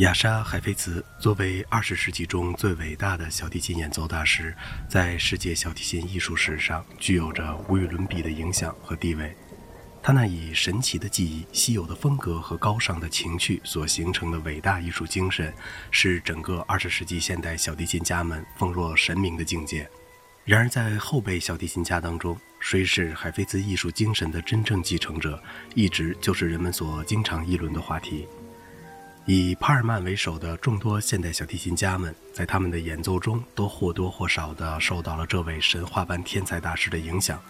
雅莎·海菲茨作为二十世纪中最伟大的小提琴演奏大师，在世界小提琴艺术史上具有着无与伦比的影响和地位。他那以神奇的技艺、稀有的风格和高尚的情趣所形成的伟大艺术精神，是整个二十世纪现代小提琴家们奉若神明的境界。然而，在后辈小提琴家当中，谁是海菲茨艺术精神的真正继承者，一直就是人们所经常议论的话题。以帕尔曼为首的众多现代小提琴家们，在他们的演奏中都或多或少地受到了这位神话般天才大师的影响。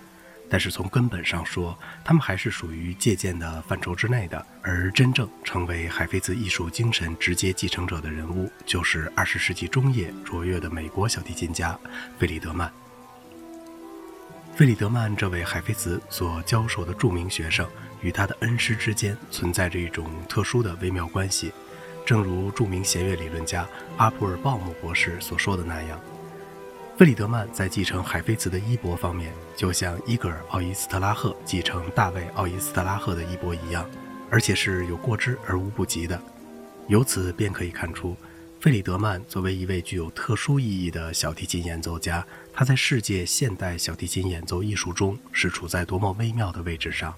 但是从根本上说，他们还是属于借鉴的范畴之内的。而真正成为海菲兹艺术精神直接继承者的人物，就是二十世纪中叶卓越的美国小提琴家费里德曼。费里德曼这位海菲茨所教授的著名学生，与他的恩师之间存在着一种特殊的微妙关系，正如著名弦乐理论家阿普尔鲍姆博士所说的那样。费里德曼在继承海菲茨的衣钵方面，就像伊格尔·奥伊斯特拉赫继承大卫·奥伊斯特拉赫的衣钵一样，而且是有过之而无不及的。由此便可以看出，费里德曼作为一位具有特殊意义的小提琴演奏家，他在世界现代小提琴演奏艺术中是处在多么微妙的位置上。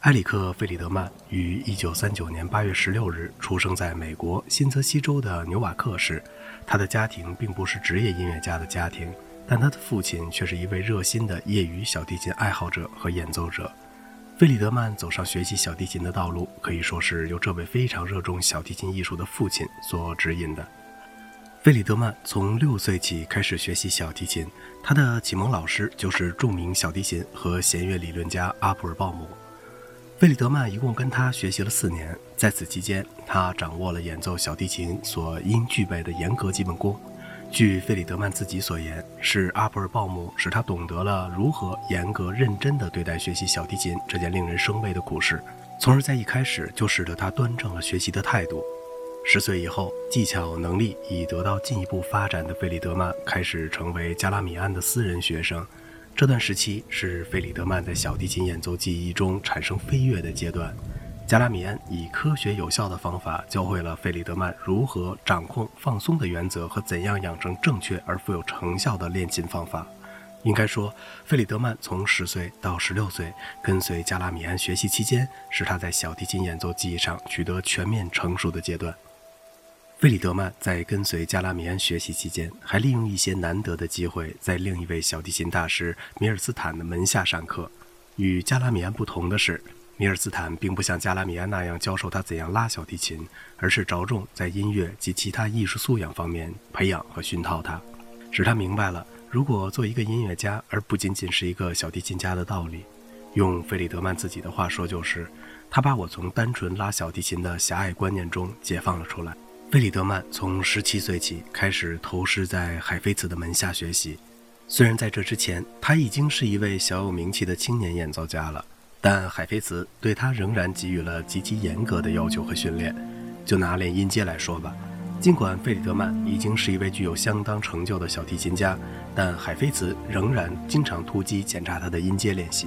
埃里克·费里德曼于1939年8月16日出生在美国新泽西州的纽瓦克市。他的家庭并不是职业音乐家的家庭，但他的父亲却是一位热心的业余小提琴爱好者和演奏者。费里德曼走上学习小提琴的道路，可以说是由这位非常热衷小提琴艺术的父亲所指引的。费里德曼从六岁起开始学习小提琴，他的启蒙老师就是著名小提琴和弦乐理论家阿普尔鲍姆。费里德曼一共跟他学习了四年，在此期间，他掌握了演奏小提琴所应具备的严格基本功。据费里德曼自己所言，是阿普尔鲍姆使他懂得了如何严格认真地对待学习小提琴这件令人生畏的苦事，从而在一开始就使得他端正了学习的态度。十岁以后，技巧能力已得到进一步发展的费里德曼开始成为加拉米安的私人学生。这段时期是费里德曼在小提琴演奏技艺中产生飞跃的阶段。加拉米安以科学有效的方法教会了费里德曼如何掌控放松的原则和怎样养成正确而富有成效的练琴方法。应该说，费里德曼从十岁到十六岁跟随加拉米安学习期间，是他在小提琴演奏技艺上取得全面成熟的阶段。费里德曼在跟随加拉米安学习期间，还利用一些难得的机会，在另一位小提琴大师米尔斯坦的门下上课。与加拉米安不同的是，米尔斯坦并不像加拉米安那样教授他怎样拉小提琴，而是着重在音乐及其他艺术素养方面培养和熏陶他，使他明白了如果做一个音乐家而不仅仅是一个小提琴家的道理。用费里德曼自己的话说，就是他把我从单纯拉小提琴的狭隘观念中解放了出来。费里德曼从十七岁起开始投师在海菲茨的门下学习。虽然在这之前他已经是一位小有名气的青年演奏家了，但海菲茨对他仍然给予了极其严格的要求和训练。就拿练音阶来说吧，尽管费里德曼已经是一位具有相当成就的小提琴家，但海菲茨仍然经常突击检查他的音阶练习。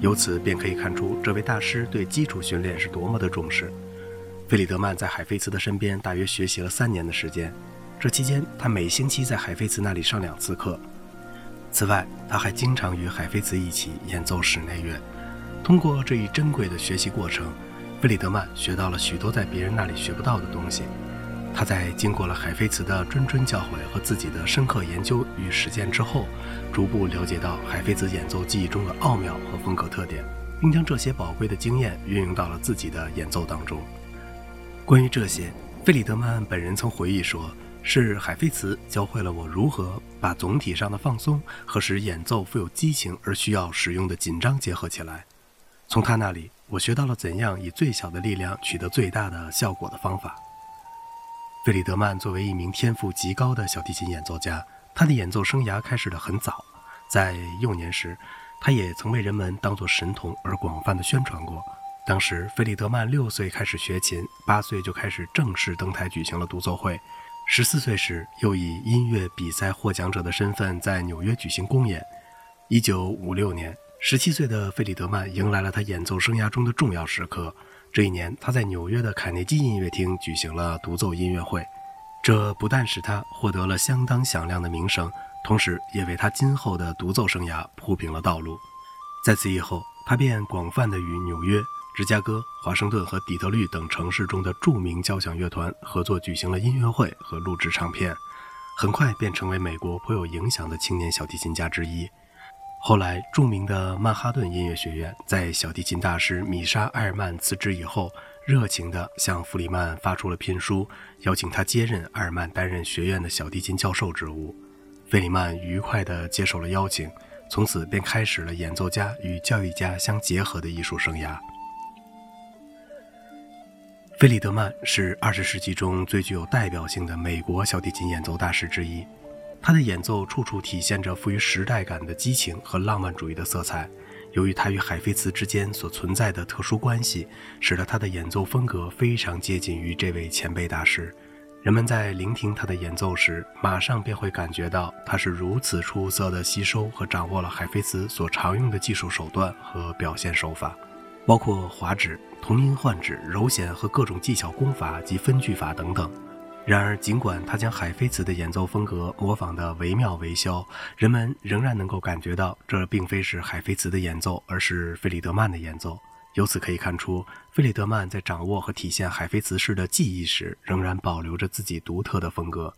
由此便可以看出，这位大师对基础训练是多么的重视。费里德曼在海菲茨的身边大约学习了三年的时间，这期间他每星期在海菲茨那里上两次课。此外，他还经常与海菲茨一起演奏室内乐。通过这一珍贵的学习过程，费里德曼学到了许多在别人那里学不到的东西。他在经过了海菲茨的谆谆教诲和自己的深刻研究与实践之后，逐步了解到海菲茨演奏技艺中的奥妙和风格特点，并将这些宝贵的经验运用到了自己的演奏当中。关于这些，费里德曼本人曾回忆说：“是海菲茨教会了我如何把总体上的放松和使演奏富有激情而需要使用的紧张结合起来。从他那里，我学到了怎样以最小的力量取得最大的效果的方法。”费里德曼作为一名天赋极高的小提琴演奏家，他的演奏生涯开始得很早，在幼年时，他也曾被人们当作神童而广泛的宣传过。当时，费里德曼六岁开始学琴，八岁就开始正式登台举行了独奏会。十四岁时，又以音乐比赛获奖者的身份在纽约举行公演。一九五六年，十七岁的费里德曼迎来了他演奏生涯中的重要时刻。这一年，他在纽约的凯内基音乐厅举行了独奏音乐会，这不但使他获得了相当响亮的名声，同时也为他今后的独奏生涯铺平了道路。在此以后，他便广泛的与纽约、芝加哥、华盛顿和底特律等城市中的著名交响乐团合作举行了音乐会和录制唱片，很快便成为美国颇有影响的青年小提琴家之一。后来，著名的曼哈顿音乐学院在小提琴大师米莎·埃尔曼辞职以后，热情地向弗里曼发出了聘书，邀请他接任埃尔曼担任学院的小提琴教授职务。费里曼愉快地接受了邀请，从此便开始了演奏家与教育家相结合的艺术生涯。费里德曼是二十世纪中最具有代表性的美国小提琴演奏大师之一。他的演奏处处体现着富于时代感的激情和浪漫主义的色彩。由于他与海菲茨之间所存在的特殊关系，使得他的演奏风格非常接近于这位前辈大师。人们在聆听他的演奏时，马上便会感觉到他是如此出色地吸收和掌握了海菲茨所常用的技术手段和表现手法，包括滑指、同音换指、柔弦和各种技巧功法及分句法等等。然而，尽管他将海菲茨的演奏风格模仿得惟妙惟肖，人们仍然能够感觉到这并非是海菲茨的演奏，而是费里德曼的演奏。由此可以看出，费里德曼在掌握和体现海菲茨式的技艺时，仍然保留着自己独特的风格。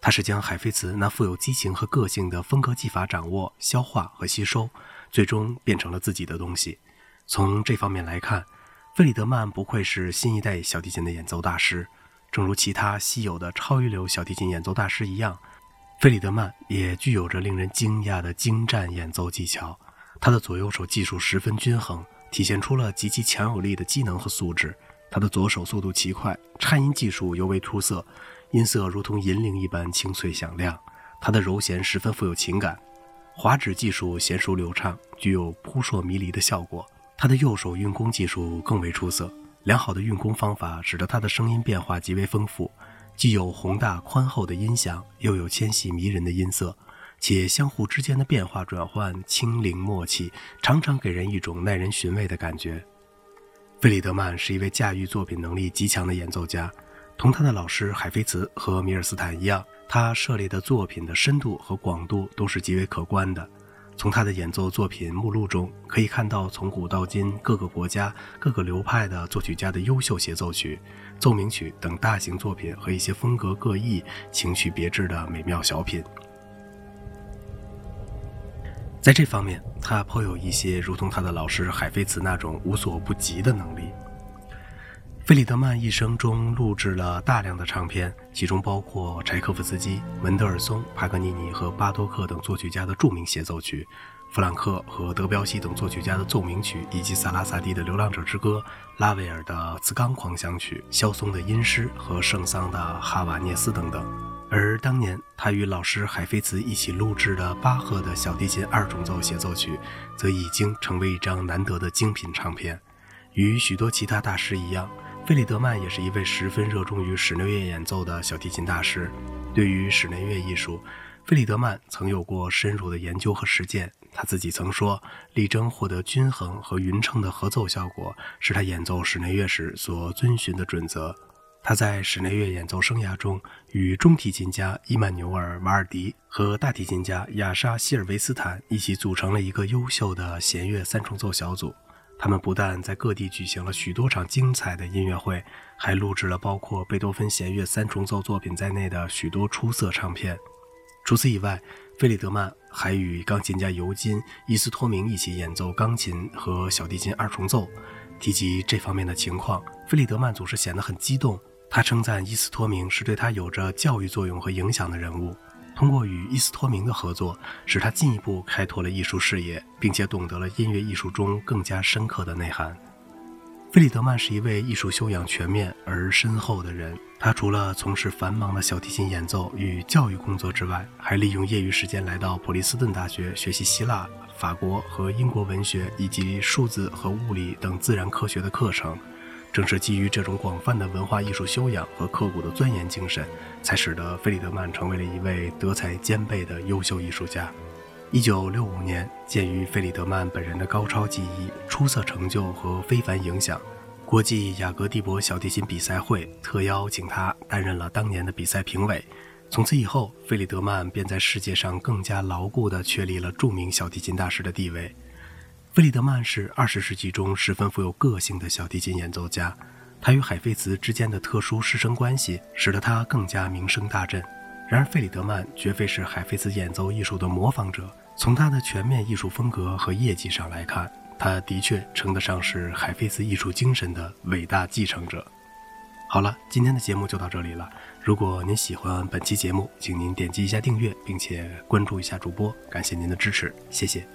他是将海菲茨那富有激情和个性的风格技法掌握、消化和吸收，最终变成了自己的东西。从这方面来看，费里德曼不愧是新一代小提琴的演奏大师。正如其他稀有的超一流小提琴演奏大师一样，费里德曼也具有着令人惊讶的精湛演奏技巧。他的左右手技术十分均衡，体现出了极其强有力的机能和素质。他的左手速度奇快，颤音技术尤为出色，音色如同银铃一般清脆响亮。他的柔弦十分富有情感，滑指技术娴熟流畅，具有扑朔迷离的效果。他的右手运弓技术更为出色。良好的运弓方法使得他的声音变化极为丰富，既有宏大宽厚的音响，又有纤细迷人的音色，且相互之间的变化转换轻灵默契，常常给人一种耐人寻味的感觉。费里德曼是一位驾驭作品能力极强的演奏家，同他的老师海菲茨和米尔斯坦一样，他涉猎的作品的深度和广度都是极为可观的。从他的演奏作品目录中可以看到，从古到今各个国家、各个流派的作曲家的优秀协奏曲、奏鸣曲等大型作品和一些风格各异、情趣别致的美妙小品。在这方面，他颇有一些如同他的老师海菲茨那种无所不及的能力。费里德曼一生中录制了大量的唱片，其中包括柴可夫斯基、门德尔松、帕格尼尼和巴托克等作曲家的著名协奏曲，弗朗克和德彪西等作曲家的奏鸣曲，以及萨拉萨蒂的《流浪者之歌》、拉威尔的《茨冈狂想曲》、肖松的《音诗》和圣桑的《哈瓦涅斯》等等。而当年他与老师海菲茨一起录制的巴赫的小提琴二重奏协奏曲，则已经成为一张难得的精品唱片。与许多其他大师一样。费里德曼也是一位十分热衷于室内乐演奏的小提琴大师。对于室内乐艺术，费里德曼曾有过深入的研究和实践。他自己曾说：“力争获得均衡和匀称的合奏效果，是他演奏室内乐时所遵循的准则。”他在室内乐演奏生涯中，与中提琴家伊曼纽尔·瓦尔迪和大提琴家亚莎·希尔维斯坦一起组成了一个优秀的弦乐三重奏小组。他们不但在各地举行了许多场精彩的音乐会，还录制了包括贝多芬弦乐三重奏作品在内的许多出色唱片。除此以外，费里德曼还与钢琴家尤金·伊斯托明一起演奏钢琴和小提琴二重奏。提及这方面的情况，费里德曼总是显得很激动。他称赞伊斯托明是对他有着教育作用和影响的人物。通过与伊斯托明的合作，使他进一步开拓了艺术视野，并且懂得了音乐艺术中更加深刻的内涵。费里德曼是一位艺术修养全面而深厚的人。他除了从事繁忙的小提琴演奏与教育工作之外，还利用业余时间来到普利斯顿大学学习希腊、法国和英国文学以及数字和物理等自然科学的课程。正是基于这种广泛的文化艺术修养和刻苦的钻研精神，才使得费里德曼成为了一位德才兼备的优秀艺术家。一九六五年，鉴于费里德曼本人的高超技艺、出色成就和非凡影响，国际雅各蒂博小提琴比赛会特邀请他担任了当年的比赛评委。从此以后，费里德曼便在世界上更加牢固地确立了著名小提琴大师的地位。费里德曼是二十世纪中十分富有个性的小提琴演奏家，他与海菲茨之间的特殊师生关系使得他更加名声大振。然而，费里德曼绝非是海菲茨演奏艺术的模仿者，从他的全面艺术风格和业绩上来看。他的确称得上是海菲茨艺术精神的伟大继承者。好了，今天的节目就到这里了。如果您喜欢本期节目，请您点击一下订阅，并且关注一下主播，感谢您的支持，谢谢。